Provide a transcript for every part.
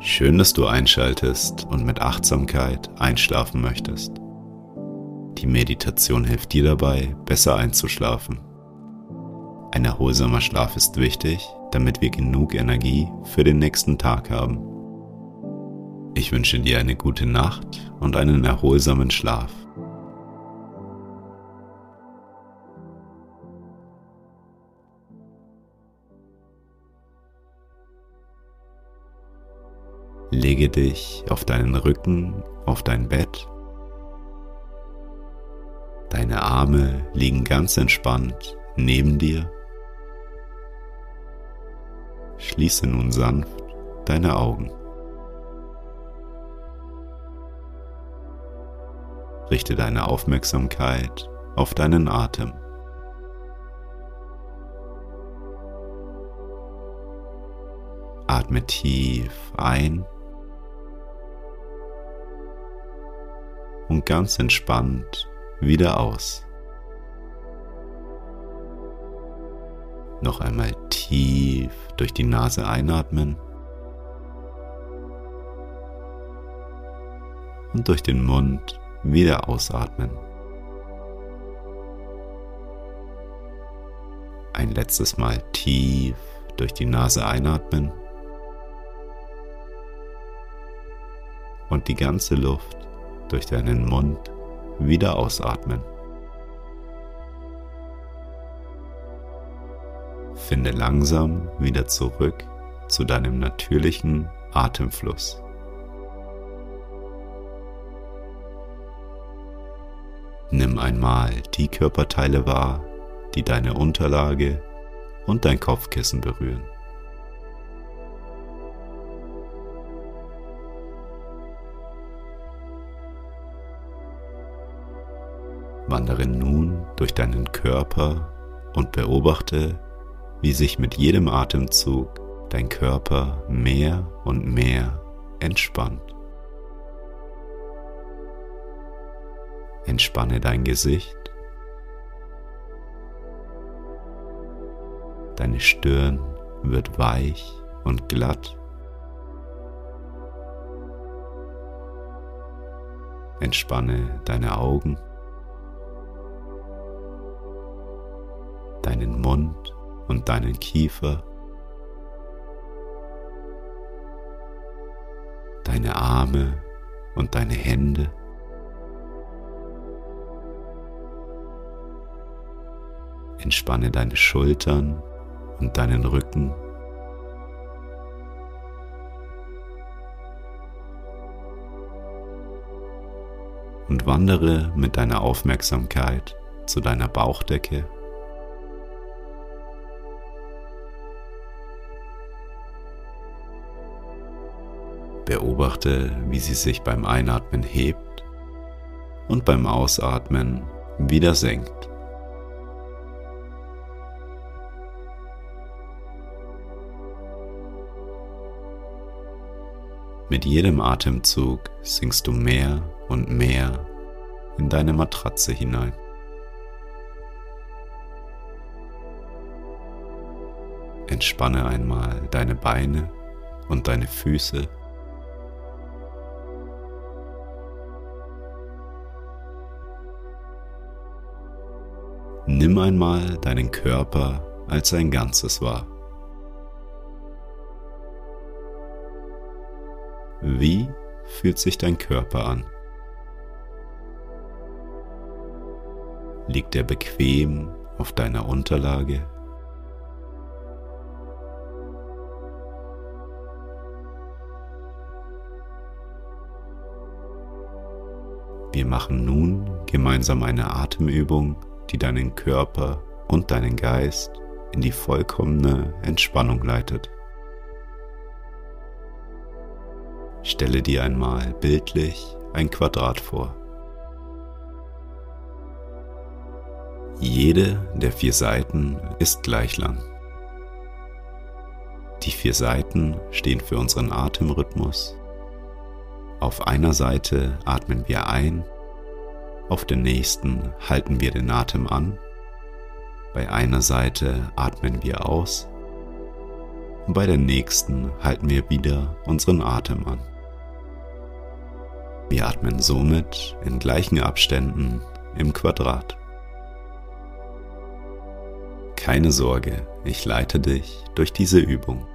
Schön, dass du einschaltest und mit Achtsamkeit einschlafen möchtest. Die Meditation hilft dir dabei, besser einzuschlafen. Ein erholsamer Schlaf ist wichtig, damit wir genug Energie für den nächsten Tag haben. Ich wünsche dir eine gute Nacht und einen erholsamen Schlaf. Lege dich auf deinen Rücken, auf dein Bett. Deine Arme liegen ganz entspannt neben dir. Schließe nun sanft deine Augen. Richte deine Aufmerksamkeit auf deinen Atem. Atme tief ein und ganz entspannt wieder aus. Noch einmal tief durch die Nase einatmen und durch den Mund wieder ausatmen. Ein letztes Mal tief durch die Nase einatmen und die ganze Luft durch deinen Mund wieder ausatmen. Finde langsam wieder zurück zu deinem natürlichen Atemfluss. Nimm einmal die Körperteile wahr, die deine Unterlage und dein Kopfkissen berühren. Wandere nun durch deinen Körper und beobachte, wie sich mit jedem Atemzug dein Körper mehr und mehr entspannt. Entspanne dein Gesicht, deine Stirn wird weich und glatt. Entspanne deine Augen. Deinen Mund und deinen Kiefer, deine Arme und deine Hände. Entspanne deine Schultern und deinen Rücken. Und wandere mit deiner Aufmerksamkeit zu deiner Bauchdecke Beobachte, wie sie sich beim Einatmen hebt und beim Ausatmen wieder senkt. Mit jedem Atemzug sinkst du mehr und mehr in deine Matratze hinein. Entspanne einmal deine Beine und deine Füße Nimm einmal deinen Körper als ein Ganzes wahr. Wie fühlt sich dein Körper an? Liegt er bequem auf deiner Unterlage? Wir machen nun gemeinsam eine Atemübung die deinen Körper und deinen Geist in die vollkommene Entspannung leitet. Stelle dir einmal bildlich ein Quadrat vor. Jede der vier Seiten ist gleich lang. Die vier Seiten stehen für unseren Atemrhythmus. Auf einer Seite atmen wir ein, auf der nächsten halten wir den Atem an, bei einer Seite atmen wir aus und bei der nächsten halten wir wieder unseren Atem an. Wir atmen somit in gleichen Abständen im Quadrat. Keine Sorge, ich leite dich durch diese Übung.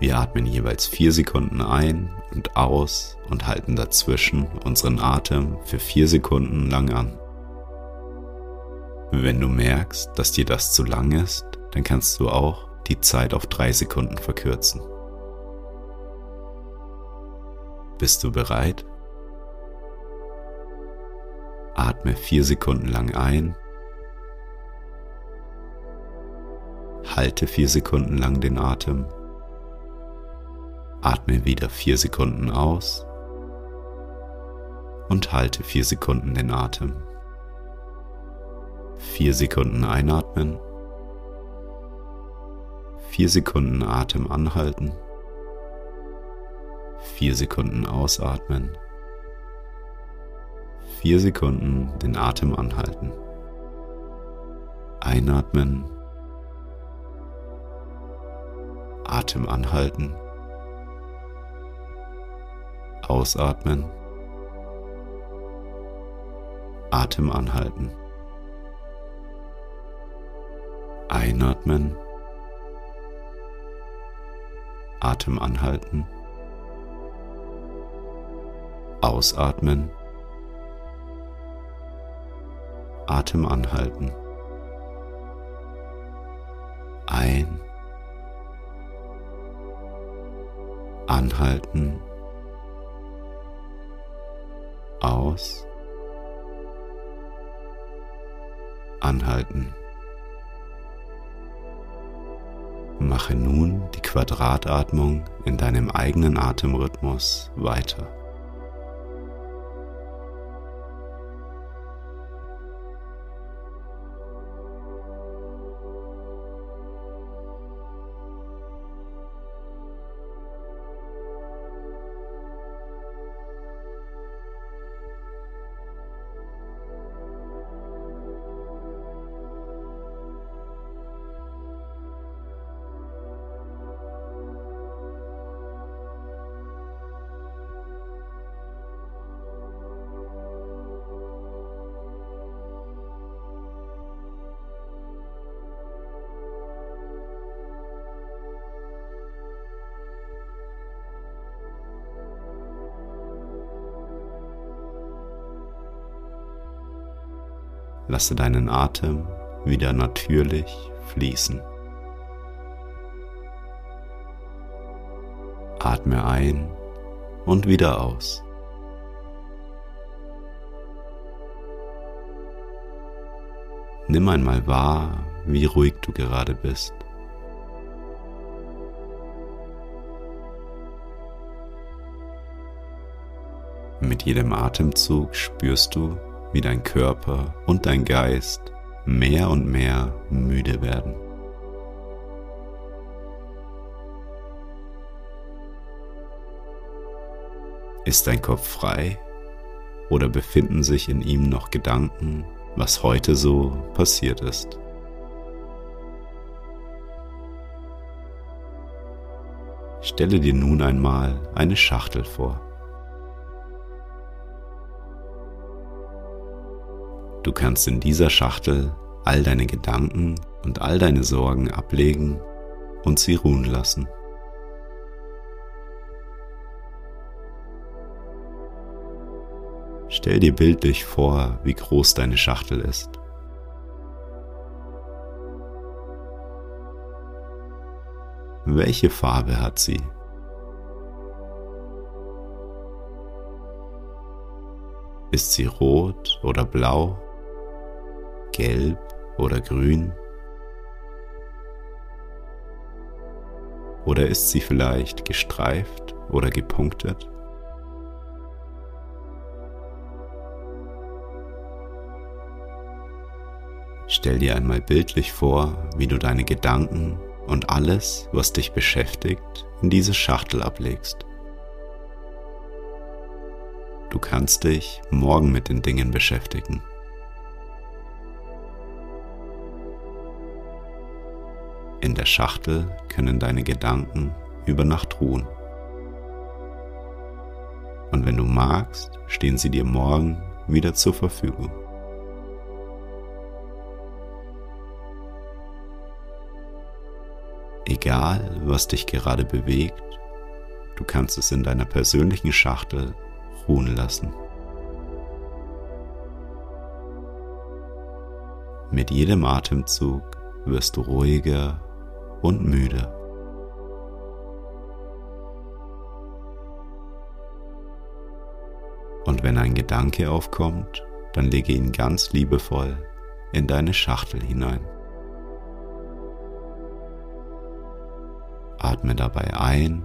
Wir atmen jeweils vier Sekunden ein und aus und halten dazwischen unseren Atem für vier Sekunden lang an. Wenn du merkst, dass dir das zu lang ist, dann kannst du auch die Zeit auf drei Sekunden verkürzen. Bist du bereit? Atme vier Sekunden lang ein. Halte vier Sekunden lang den Atem. Atme wieder vier Sekunden aus und halte vier Sekunden den Atem. Vier Sekunden einatmen. Vier Sekunden Atem anhalten. Vier Sekunden ausatmen vier Sekunden den Atem anhalten. Einatmen. Atem anhalten. Ausatmen. Atem anhalten. Einatmen. Atem anhalten. Ausatmen. Atem anhalten. Ein. Anhalten. Aus. Anhalten. Mache nun die Quadratatmung in deinem eigenen Atemrhythmus weiter. Lasse deinen Atem wieder natürlich fließen. Atme ein und wieder aus. Nimm einmal wahr, wie ruhig du gerade bist. Mit jedem Atemzug spürst du, wie dein Körper und dein Geist mehr und mehr müde werden. Ist dein Kopf frei oder befinden sich in ihm noch Gedanken, was heute so passiert ist? Stelle dir nun einmal eine Schachtel vor. Du kannst in dieser Schachtel all deine Gedanken und all deine Sorgen ablegen und sie ruhen lassen. Stell dir bildlich vor, wie groß deine Schachtel ist. Welche Farbe hat sie? Ist sie rot oder blau? Gelb oder grün? Oder ist sie vielleicht gestreift oder gepunktet? Stell dir einmal bildlich vor, wie du deine Gedanken und alles, was dich beschäftigt, in diese Schachtel ablegst. Du kannst dich morgen mit den Dingen beschäftigen. In der Schachtel können deine Gedanken über Nacht ruhen. Und wenn du magst, stehen sie dir morgen wieder zur Verfügung. Egal, was dich gerade bewegt, du kannst es in deiner persönlichen Schachtel ruhen lassen. Mit jedem Atemzug wirst du ruhiger und müde. Und wenn ein Gedanke aufkommt, dann lege ihn ganz liebevoll in deine Schachtel hinein. Atme dabei ein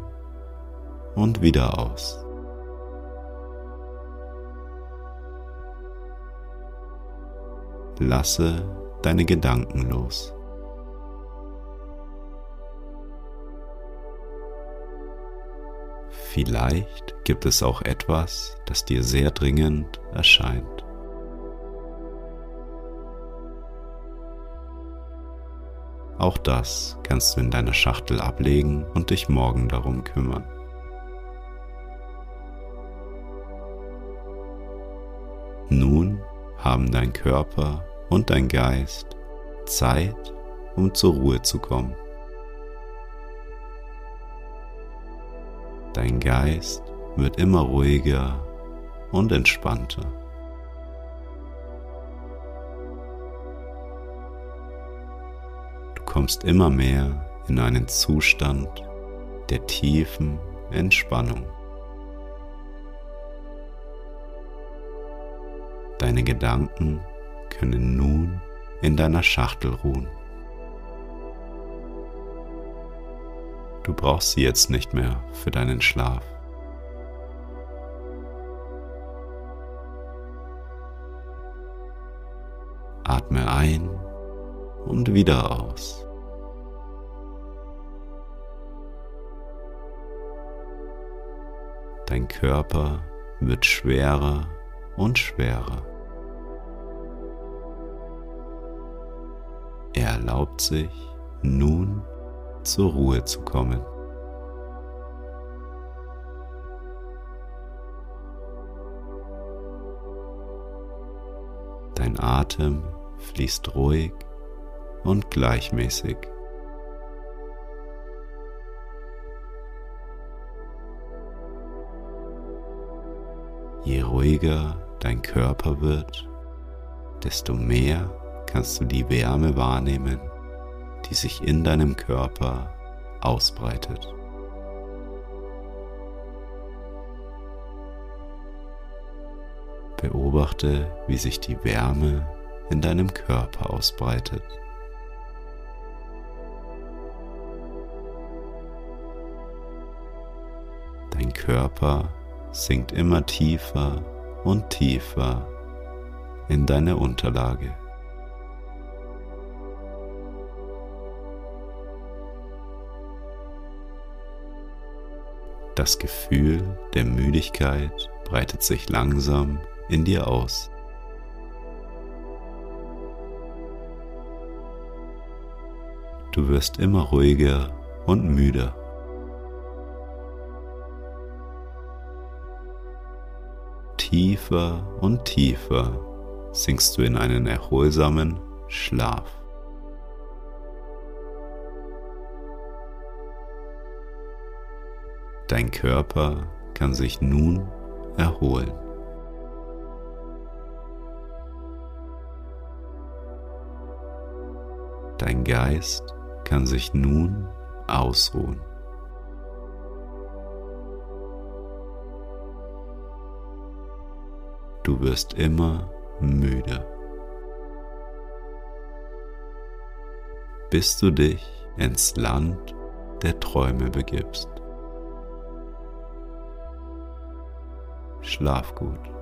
und wieder aus. Lasse deine Gedanken los. Vielleicht gibt es auch etwas, das dir sehr dringend erscheint. Auch das kannst du in deiner Schachtel ablegen und dich morgen darum kümmern. Nun haben dein Körper und dein Geist Zeit, um zur Ruhe zu kommen. Dein Geist wird immer ruhiger und entspannter. Du kommst immer mehr in einen Zustand der tiefen Entspannung. Deine Gedanken können nun in deiner Schachtel ruhen. Du brauchst sie jetzt nicht mehr für deinen Schlaf. Atme ein und wieder aus. Dein Körper wird schwerer und schwerer. Er erlaubt sich nun zur Ruhe zu kommen. Dein Atem fließt ruhig und gleichmäßig. Je ruhiger dein Körper wird, desto mehr kannst du die Wärme wahrnehmen, die sich in deinem Körper ausbreitet. Beobachte, wie sich die Wärme in deinem Körper ausbreitet. Dein Körper sinkt immer tiefer und tiefer in deine Unterlage. Das Gefühl der Müdigkeit breitet sich langsam in dir aus. Du wirst immer ruhiger und müder. Tiefer und tiefer sinkst du in einen erholsamen Schlaf. Dein Körper kann sich nun erholen. Dein Geist kann sich nun ausruhen. Du wirst immer müde. Bis du dich ins Land der Träume begibst. Schlaf gut.